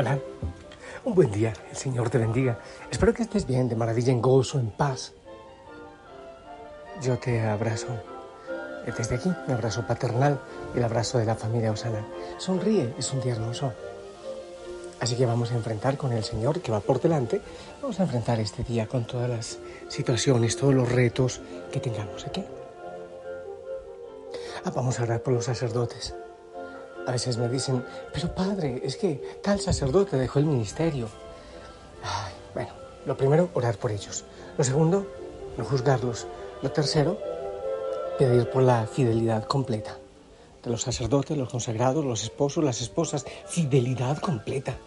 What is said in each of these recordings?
Hola, un buen día, el Señor te bendiga. Espero que estés bien, de maravilla, en gozo, en paz. Yo te abrazo desde aquí, mi abrazo paternal y el abrazo de la familia Osana. Sonríe, es un día hermoso. Así que vamos a enfrentar con el Señor que va por delante, vamos a enfrentar este día con todas las situaciones, todos los retos que tengamos aquí. Ah, vamos a orar por los sacerdotes. A veces me dicen, pero padre, es que tal sacerdote dejó el ministerio. bueno, lo primero, orar por ellos. Lo segundo, no juzgarlos. Lo tercero, pedir por la fidelidad completa de los sacerdotes, los consagrados, los esposos, las esposas. Fidelidad completa.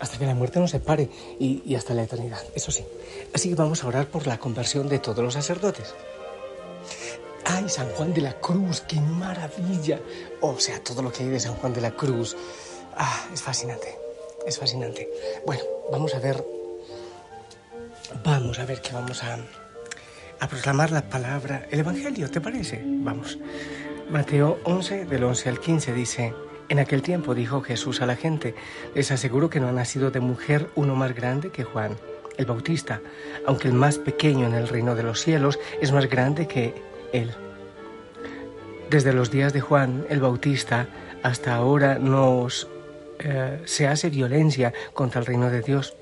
Hasta que la muerte nos separe y, y hasta la eternidad, eso sí. Así que vamos a orar por la conversión de todos los sacerdotes. ¡Ay, San Juan de la Cruz! ¡Qué maravilla! O sea, todo lo que hay de San Juan de la Cruz. Ah, es fascinante. Es fascinante. Bueno, vamos a ver. Vamos a ver que vamos a, a proclamar la palabra, el Evangelio, ¿te parece? Vamos. Mateo 11, del 11 al 15 dice. En aquel tiempo dijo Jesús a la gente, les aseguro que no ha nacido de mujer uno más grande que Juan, el Bautista, aunque el más pequeño en el reino de los cielos es más grande que él. Desde los días de Juan el Bautista hasta ahora nos eh, se hace violencia contra el reino de Dios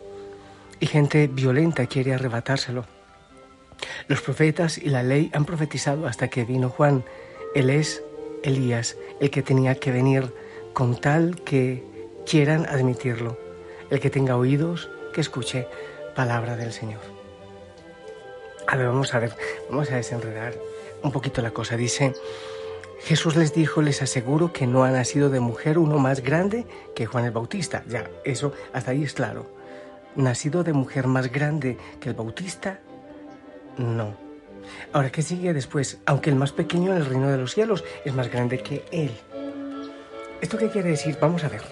y gente violenta quiere arrebatárselo. Los profetas y la ley han profetizado hasta que vino Juan. Él es Elías, el que tenía que venir con tal que quieran admitirlo. El que tenga oídos, que escuche palabra del Señor. A ver, vamos a ver, vamos a desenredar un poquito la cosa. Dice, Jesús les dijo, les aseguro que no ha nacido de mujer uno más grande que Juan el Bautista. Ya, eso hasta ahí es claro. Nacido de mujer más grande que el Bautista, no. Ahora, ¿qué sigue después? Aunque el más pequeño en el reino de los cielos es más grande que él. ¿Esto qué quiere decir? Vamos a ver.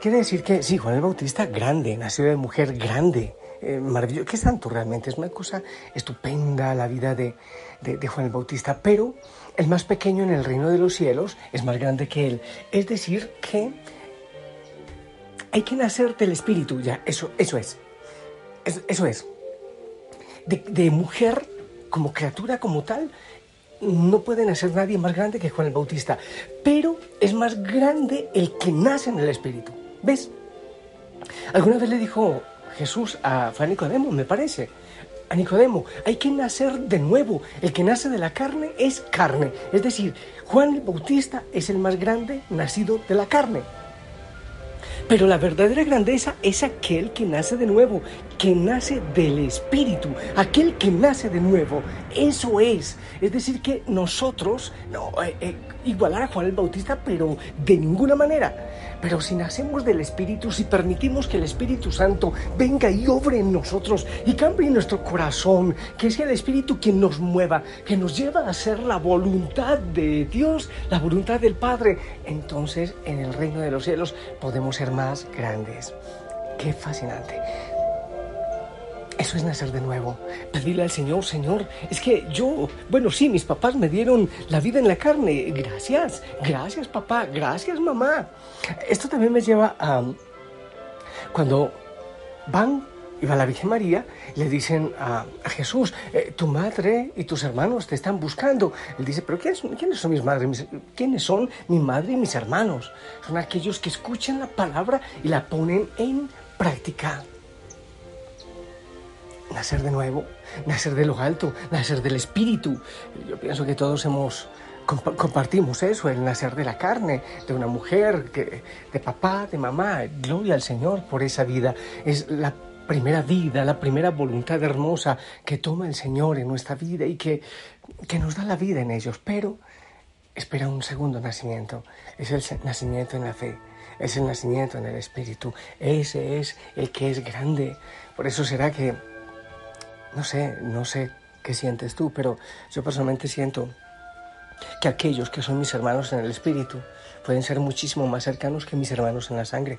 Quiere decir que sí, Juan el Bautista grande, nacido de mujer grande, eh, maravilloso. ¿Qué santo realmente? Es una cosa estupenda la vida de, de, Juan el Bautista, pero el más pequeño en el reino de los cielos es más grande que él. Es decir, que hay que nacer del Espíritu, ya, eso, eso es. Eso, es. De, de, mujer, como criatura, como tal, no puede nacer nadie más grande que Juan el Bautista, pero es más grande el que nace en el Espíritu. ¿Ves? Alguna vez le dijo Jesús a, fue Nicodemo, me parece. A Nicodemo, hay que nacer de nuevo. El que nace de la carne es carne. Es decir, Juan el Bautista es el más grande nacido de la carne. Pero la verdadera grandeza es aquel que nace de nuevo, que nace del Espíritu, aquel que nace de nuevo. Eso es. Es decir, que nosotros, no, eh, eh, igualar a Juan el Bautista, pero de ninguna manera. Pero si nacemos del Espíritu, si permitimos que el Espíritu Santo venga y obre en nosotros y cambie nuestro corazón, que sea el Espíritu quien nos mueva, que nos lleva a hacer la voluntad de Dios, la voluntad del Padre, entonces en el reino de los cielos podemos ser más grandes. Qué fascinante. Eso es nacer de nuevo. Pedirle al Señor, Señor, es que yo, bueno, sí, mis papás me dieron la vida en la carne. Gracias, gracias papá, gracias mamá. Esto también me lleva a cuando van y va la Virgen María, le dicen a, Jesús, eh, tu madre y tus hermanos te están buscando. Él dice, pero ¿quiénes, ¿quiénes son mis madres? ¿Quiénes son mi madre y mis hermanos? Son aquellos que escuchan la palabra y la ponen en práctica nacer de nuevo, nacer de lo alto, nacer del espíritu. Yo pienso que todos hemos compartimos eso, el nacer de la carne, de una mujer, que, de papá, de mamá. Gloria al Señor por esa vida. Es la primera vida, la primera voluntad hermosa que toma el Señor en nuestra vida y que, que nos da la vida en ellos. Pero espera un segundo nacimiento. Es el nacimiento en la fe. Es el nacimiento en el Espíritu. Ese es el que es grande. Por eso será que no sé, no sé qué sientes tú, pero yo personalmente siento que aquellos que son mis hermanos en el espíritu pueden ser muchísimo más cercanos que mis hermanos en la sangre.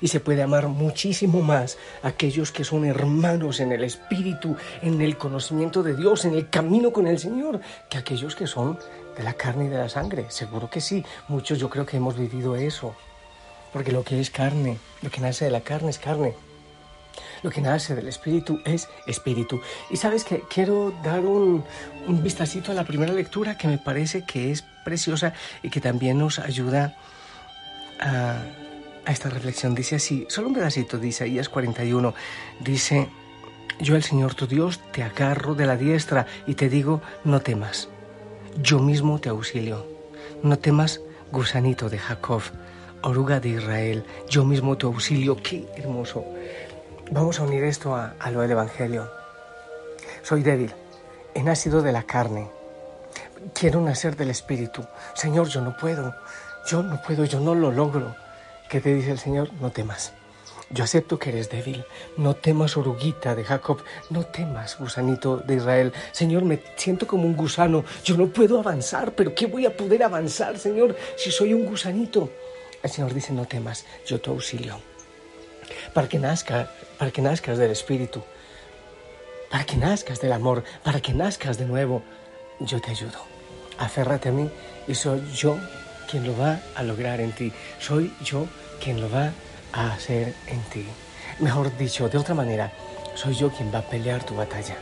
Y se puede amar muchísimo más a aquellos que son hermanos en el espíritu, en el conocimiento de Dios, en el camino con el Señor, que aquellos que son de la carne y de la sangre. Seguro que sí, muchos yo creo que hemos vivido eso. porque lo que es carne, lo que nace de la carne es carne. Lo que nace del espíritu es espíritu. Y sabes que quiero dar un, un a la primera lectura que me parece que es preciosa y que también nos ayuda a, esta reflexión. Dice así, solo un pedacito de Isaías 41, dice, yo el Señor tu Dios te agarro de la diestra y te digo, no temas, yo mismo te auxilio, no temas, gusanito de Jacob, oruga de Israel, yo mismo te auxilio, qué hermoso. Vamos a unir esto a, lo del Evangelio. Soy débil, he nacido de la carne, quiero nacer del Espíritu. Señor, yo no puedo, yo no puedo, yo no lo logro. ¿Qué te dice el Señor? No temas. Yo acepto que eres débil. No temas, oruguita de Jacob. No temas, gusanito de Israel. Señor, me siento como un gusano. Yo no puedo avanzar, pero ¿qué voy a poder avanzar, Señor, si soy un gusanito? El Señor dice, no temas, yo te auxilio para que nazca, para que nazcas del Espíritu, para que nazcas del amor, para que nazcas de nuevo. Yo te ayudo. Aférrate a mí y soy yo quien lo va a lograr en ti. Soy yo quien lo va a hacer en ti. Mejor dicho, de otra manera, soy yo quien va a pelear tu batalla.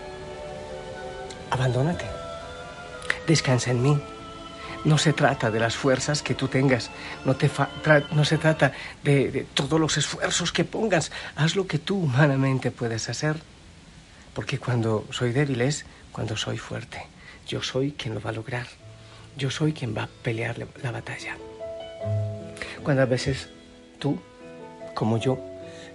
Abandónate. Descansa en mí. No se trata de las fuerzas que tú tengas, no, te no se trata de, de todos los esfuerzos que pongas, haz lo que tú humanamente puedes hacer, porque cuando soy débil es cuando soy fuerte, yo soy quien lo va a lograr, yo soy quien va a pelear la batalla. Cuando a veces tú, como yo,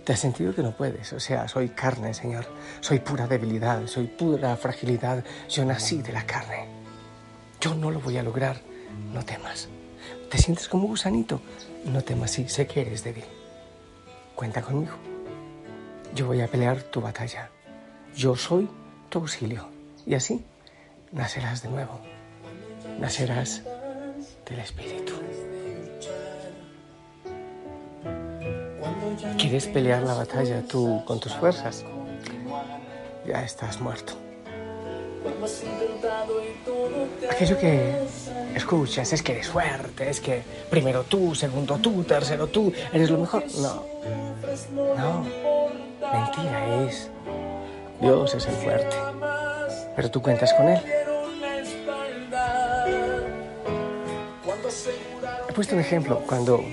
te has sentido que no puedes, o sea, soy carne, Señor, soy pura debilidad, soy pura fragilidad, yo nací de la carne, yo no lo voy a lograr no temas. ¿Te sientes como gusanito? No temas, sí, sé que eres débil. Cuenta conmigo. Yo voy a pelear tu batalla. Yo soy tu auxilio. Y así nacerás de nuevo. Nacerás del Espíritu. ¿Quieres pelear la batalla tú con tus fuerzas? Ya estás muerto. Aquello que escuchas es que eres fuerte, es que primero tú, segundo tú, tercero tú, eres lo mejor. No, no, mentira es. Dios es el fuerte, pero tú cuentas con Él. He puesto un ejemplo, cuando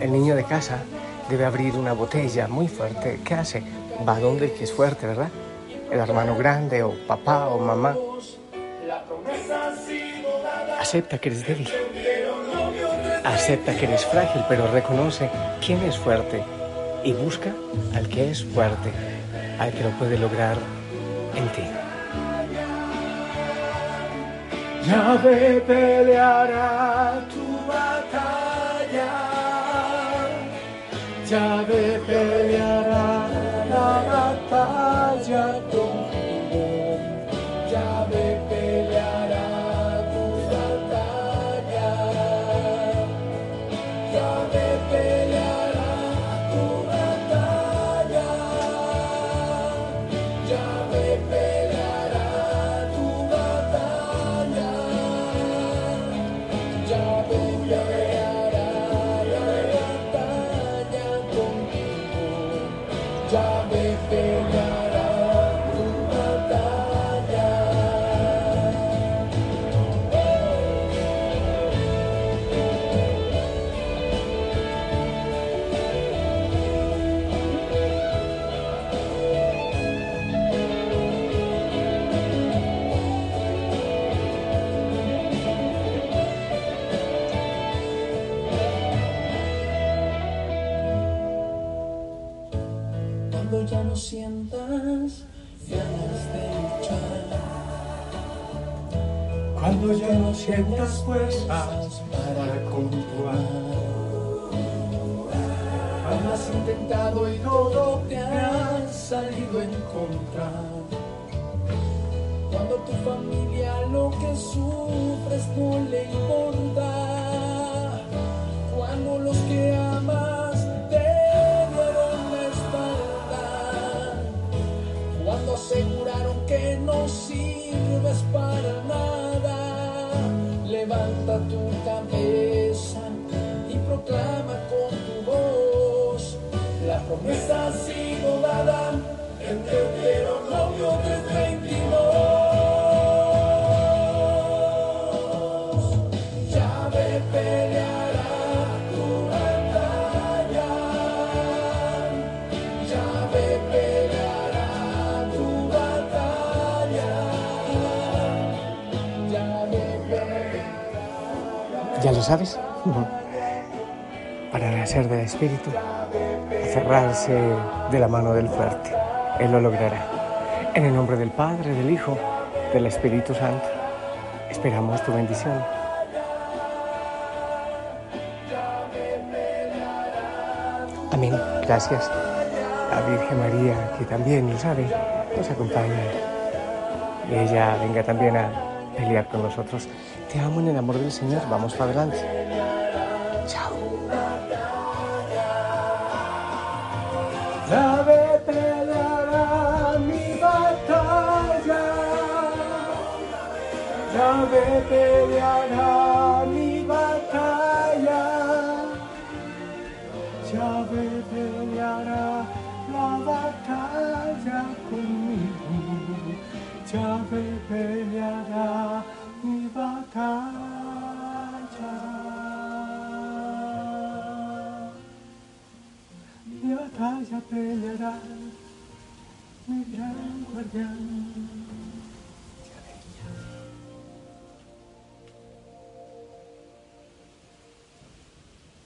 el niño de casa debe abrir una botella muy fuerte, ¿qué hace? Va donde el que es fuerte, ¿verdad? el hermano grande o papá o mamá. Acepta que eres débil. Acepta que eres frágil, pero reconoce quién es fuerte y busca al que es fuerte, al que lo puede lograr en ti. ve peleará tu batalla. ve peleará la batalla. Cuando ya no sientas fuerzas para continuar. Cuando has intentado y todo te ha salido en contra. Cuando tu familia lo que sufres no le importa. Cuando los que amas aseguraron que no sirves levanta tu cabeza y proclama con tu voz. La promesa ha sido dada en Deuteronomio 3.20. peleará. ¿Ya lo sabes? Para nacer del Espíritu, aferrarse de la mano del fuerte. Él lo logrará. En el nombre del Padre, del Hijo, del Espíritu Santo, esperamos tu bendición. Amén. Gracias. La Virgen María, que también lo sabe, nos acompaña. Y ella venga también a pelear con nosotros. Te amo en el amor del Señor. Vamos para adelante. Chao. Yahvé peleará mi batalla. Peleará mi batalla. Yahvé peleará la batalla conmigo. Yahvé peleará Mi batalla peleará mi gran guardián.